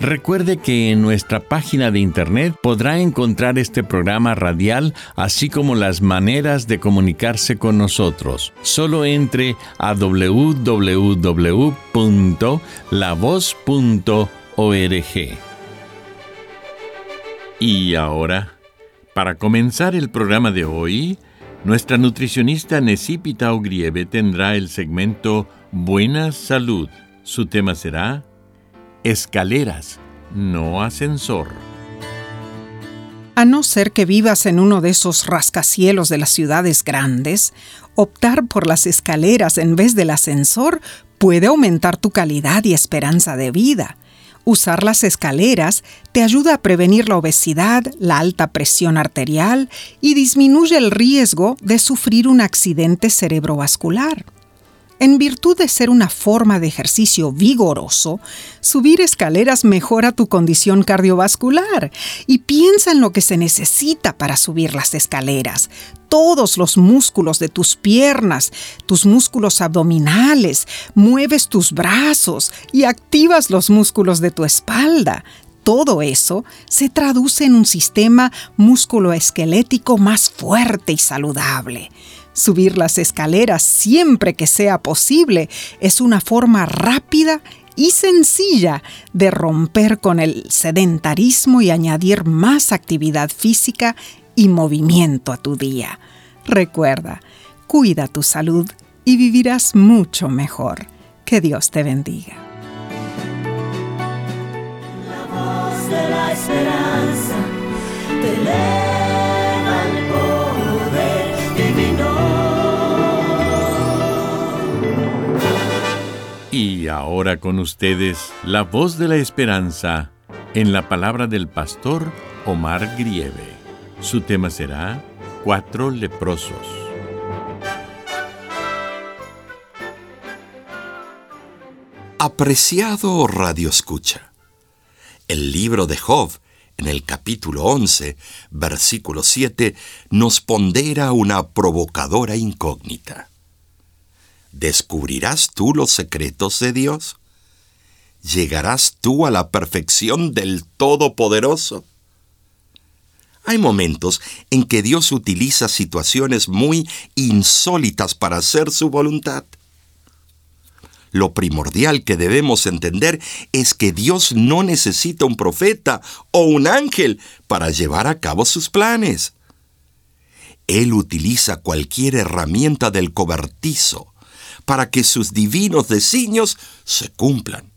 Recuerde que en nuestra página de internet podrá encontrar este programa radial, así como las maneras de comunicarse con nosotros. Solo entre a www.lavoz.org. Y ahora, para comenzar el programa de hoy, nuestra nutricionista Necipita Ogrieve tendrá el segmento Buena Salud. Su tema será escaleras, no ascensor. A no ser que vivas en uno de esos rascacielos de las ciudades grandes, optar por las escaleras en vez del ascensor puede aumentar tu calidad y esperanza de vida. Usar las escaleras te ayuda a prevenir la obesidad, la alta presión arterial y disminuye el riesgo de sufrir un accidente cerebrovascular. En virtud de ser una forma de ejercicio vigoroso, subir escaleras mejora tu condición cardiovascular y piensa en lo que se necesita para subir las escaleras. Todos los músculos de tus piernas, tus músculos abdominales, mueves tus brazos y activas los músculos de tu espalda. Todo eso se traduce en un sistema musculoesquelético más fuerte y saludable. Subir las escaleras siempre que sea posible es una forma rápida y sencilla de romper con el sedentarismo y añadir más actividad física y movimiento a tu día. Recuerda, cuida tu salud y vivirás mucho mejor. Que Dios te bendiga. Voz de la esperanza te Y ahora con ustedes, la voz de la esperanza en la palabra del pastor Omar Grieve. Su tema será Cuatro leprosos. Apreciado Radio Escucha, el libro de Job, en el capítulo 11, versículo 7, nos pondera una provocadora incógnita. ¿Descubrirás tú los secretos de Dios? ¿Llegarás tú a la perfección del Todopoderoso? Hay momentos en que Dios utiliza situaciones muy insólitas para hacer su voluntad. Lo primordial que debemos entender es que Dios no necesita un profeta o un ángel para llevar a cabo sus planes. Él utiliza cualquier herramienta del cobertizo para que sus divinos designios se cumplan.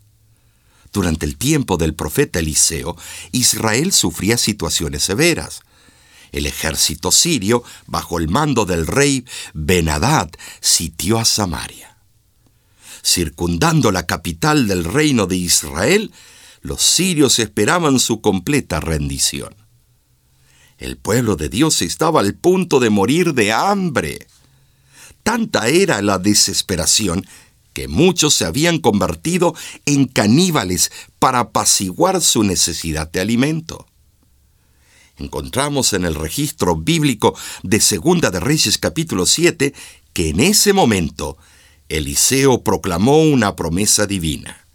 Durante el tiempo del profeta Eliseo, Israel sufría situaciones severas. El ejército sirio, bajo el mando del rey Benadad, sitió a Samaria. Circundando la capital del reino de Israel, los sirios esperaban su completa rendición. El pueblo de Dios estaba al punto de morir de hambre. Tanta era la desesperación que muchos se habían convertido en caníbales para apaciguar su necesidad de alimento. Encontramos en el registro bíblico de Segunda de Reyes capítulo 7 que en ese momento Eliseo proclamó una promesa divina.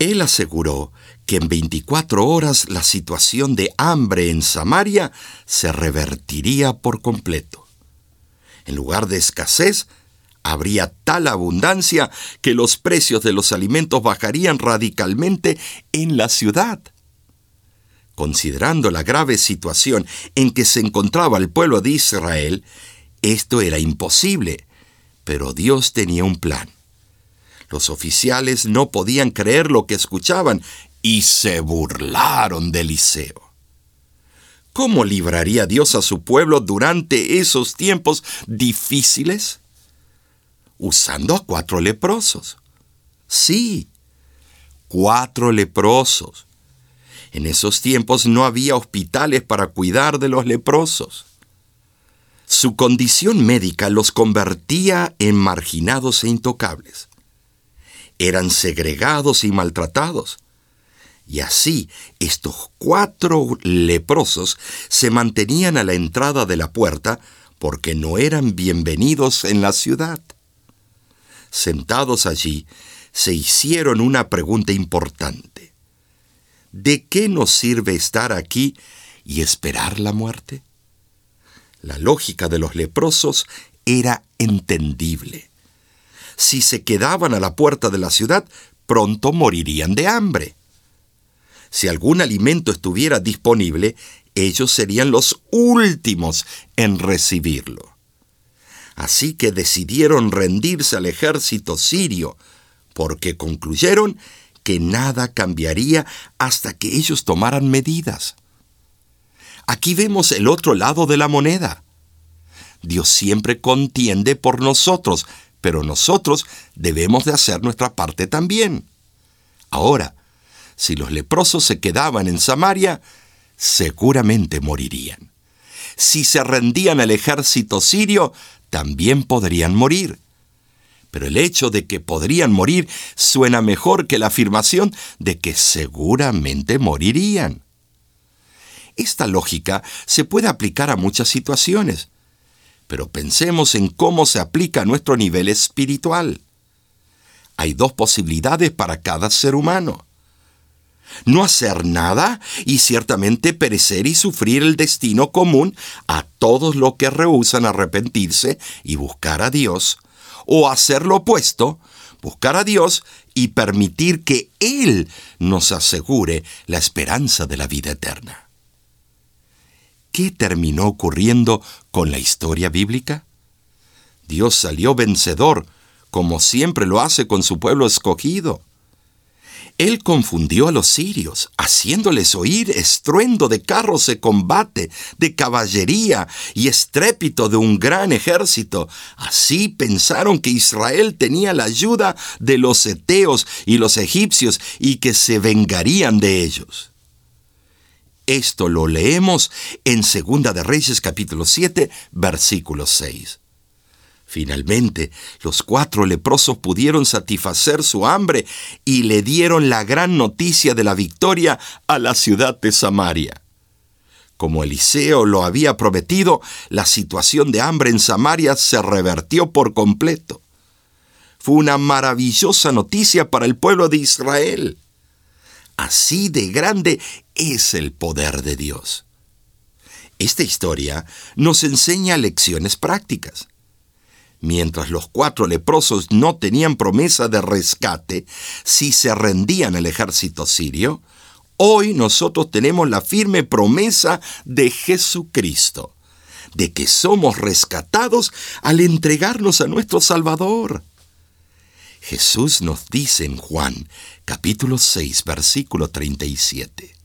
Él aseguró que en 24 horas la situación de hambre en Samaria se revertiría por completo. En lugar de escasez, habría tal abundancia que los precios de los alimentos bajarían radicalmente en la ciudad. Considerando la grave situación en que se encontraba el pueblo de Israel, Esto era imposible, pero Dios tenía un plan. Los oficiales no podían creer lo que escuchaban y se burlaron de Eliseo. ¿Cómo libraría Dios a su pueblo durante esos tiempos difíciles? Usando a cuatro leprosos. Sí, cuatro leprosos. En esos tiempos no había hospitales para cuidar de los leprosos. Su condición médica los convertía en marginados e intocables. Eran segregados y maltratados. Y así estos cuatro leprosos se mantenían a la entrada de la puerta porque no eran bienvenidos en la ciudad. Sentados allí, se hicieron una pregunta importante. ¿De qué nos sirve estar aquí y esperar la muerte? La lógica de los leprosos era entendible. Si se quedaban a la puerta de la ciudad, pronto morirían de hambre. Si algún alimento estuviera disponible, ellos serían los últimos en recibirlo. Así que decidieron rendirse al ejército sirio, porque concluyeron que nada cambiaría hasta que ellos tomaran medidas. Aquí vemos el otro lado de la moneda. Dios siempre contiende por nosotros, pero nosotros debemos de hacer nuestra parte también. Ahora, si los leprosos se quedaban en Samaria, seguramente morirían. Si se rendían al ejército sirio, también podrían morir pero el hecho de que podrían morir suena mejor que la afirmación de que seguramente morirían. Esta lógica se puede aplicar a muchas situaciones, pero pensemos en cómo se aplica a nuestro nivel espiritual. Hay dos posibilidades para cada ser humano. No hacer nada y ciertamente perecer y sufrir el destino común a todos los que rehusan arrepentirse y buscar a Dios, o hacer lo opuesto, buscar a Dios y permitir que Él nos asegure la esperanza de la vida eterna. ¿Qué terminó ocurriendo con la historia bíblica? Dios salió vencedor, como siempre lo hace con su pueblo escogido. Él confundió a los sirios, haciéndoles oír estruendo de carros de combate, de caballería y estrépito de un gran ejército. Así pensaron que Israel tenía la ayuda de los eteos y los egipcios y que se vengarían de ellos. Esto lo leemos en Segunda de Reyes capítulo 7, versículo 6. Finalmente, los cuatro leprosos pudieron satisfacer su hambre y le dieron la gran noticia de la victoria a la ciudad de Samaria. Como Eliseo lo había prometido, la situación de hambre en Samaria se revertió por completo. Fue una maravillosa noticia para el pueblo de Israel. Así de grande es el poder de Dios. Esta historia nos enseña lecciones prácticas. Mientras los cuatro leprosos no tenían promesa de rescate si se rendían al ejército sirio, hoy nosotros tenemos la firme promesa de Jesucristo, de que somos rescatados al entregarnos a nuestro Salvador. Jesús nos dice en Juan capítulo 6 versículo 37,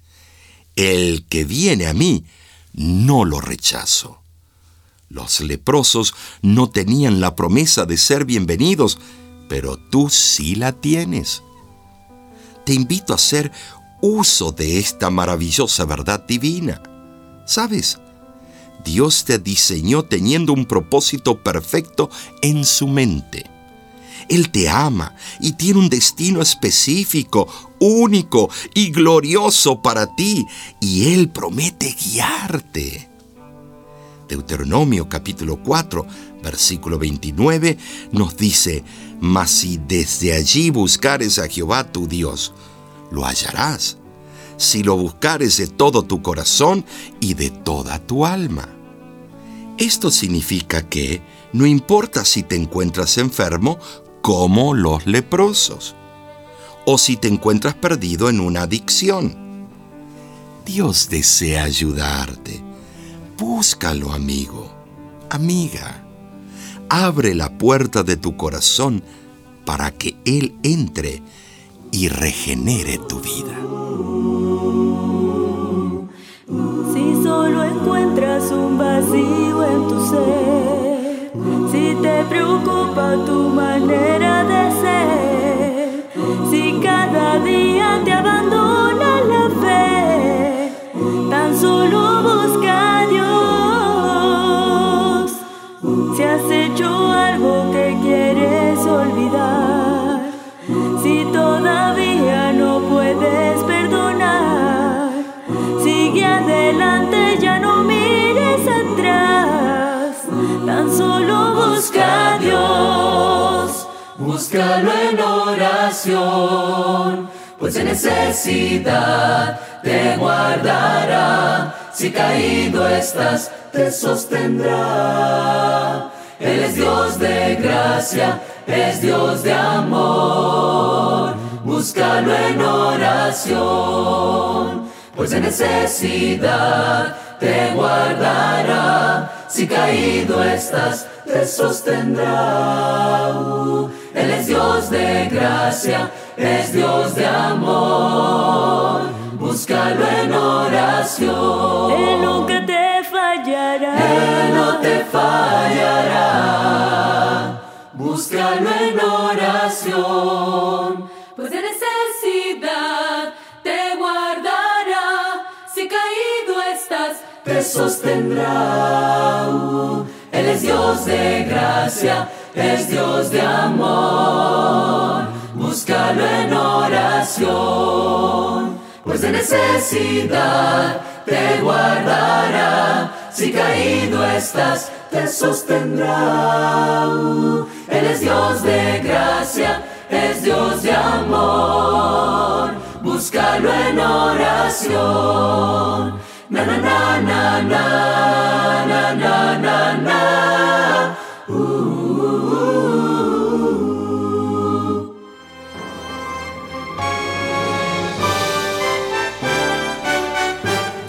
El que viene a mí, no lo rechazo los leprosos no tenían la promesa de ser bienvenidos, pero tú sí la tienes. Te invito a hacer uso de esta maravillosa verdad divina. ¿Sabes? Dios te diseñó teniendo un propósito perfecto en su mente. Él te ama y tiene un destino específico, único y glorioso para ti, y Él promete guiarte. Deuteronomio capítulo 4, versículo 29, nos dice, Mas si desde allí buscares a Jehová tu Dios, lo hallarás, si lo buscares de todo tu corazón y de toda tu alma. Esto significa que no importa si te encuentras enfermo como los leprosos, o si te encuentras perdido en una adicción. Dios desea ayudarte Búscalo, amigo, amiga. abre la puerta de tu corazón para que Él entre y regenere tu vida. Si solo encuentras un vacío preocupa tu manera de ser, si cada día te abandona la fe, tan solo busca a Dios. Si has hecho algo que quieres olvidar, Búscalo en oración, pues en necesidad te guardará. Si caído estás, te sostendrá. Él es Dios de gracia, es Dios de amor. Búscalo en oración, pues en necesidad te guardará. Si caído estás, te sostendrá. Uh, Él es Dios de gracia, es Dios de amor. Búscalo en oración. Él nunca te fallará. Él no te fallará. Búscalo en oración. Pues de necesidad te guardará. Si caído estás, te sostendrá. Uh, Él es Dios de gracia, es Dios de amor. Búscalo en oración. Pues de necesidad te guardará. Si caído estás, te sostendrá. Él es Dios de gracia, es Dios de amor. Búscalo en oración. Na na na na na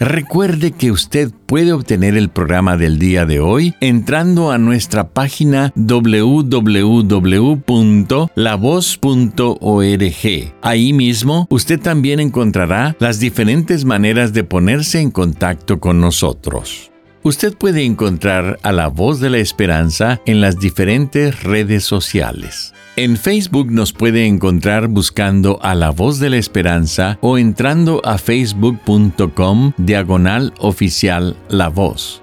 Recuerde que usted puede obtener el programa del día de hoy entrando a nuestra página www.lavoz.org. Ahí mismo usted también encontrará las diferentes maneras de ponerse en contacto con nosotros. Usted puede encontrar a la voz de la esperanza en las diferentes redes sociales. En Facebook nos puede encontrar buscando a la voz de la esperanza o entrando a facebook.com diagonal oficial la voz.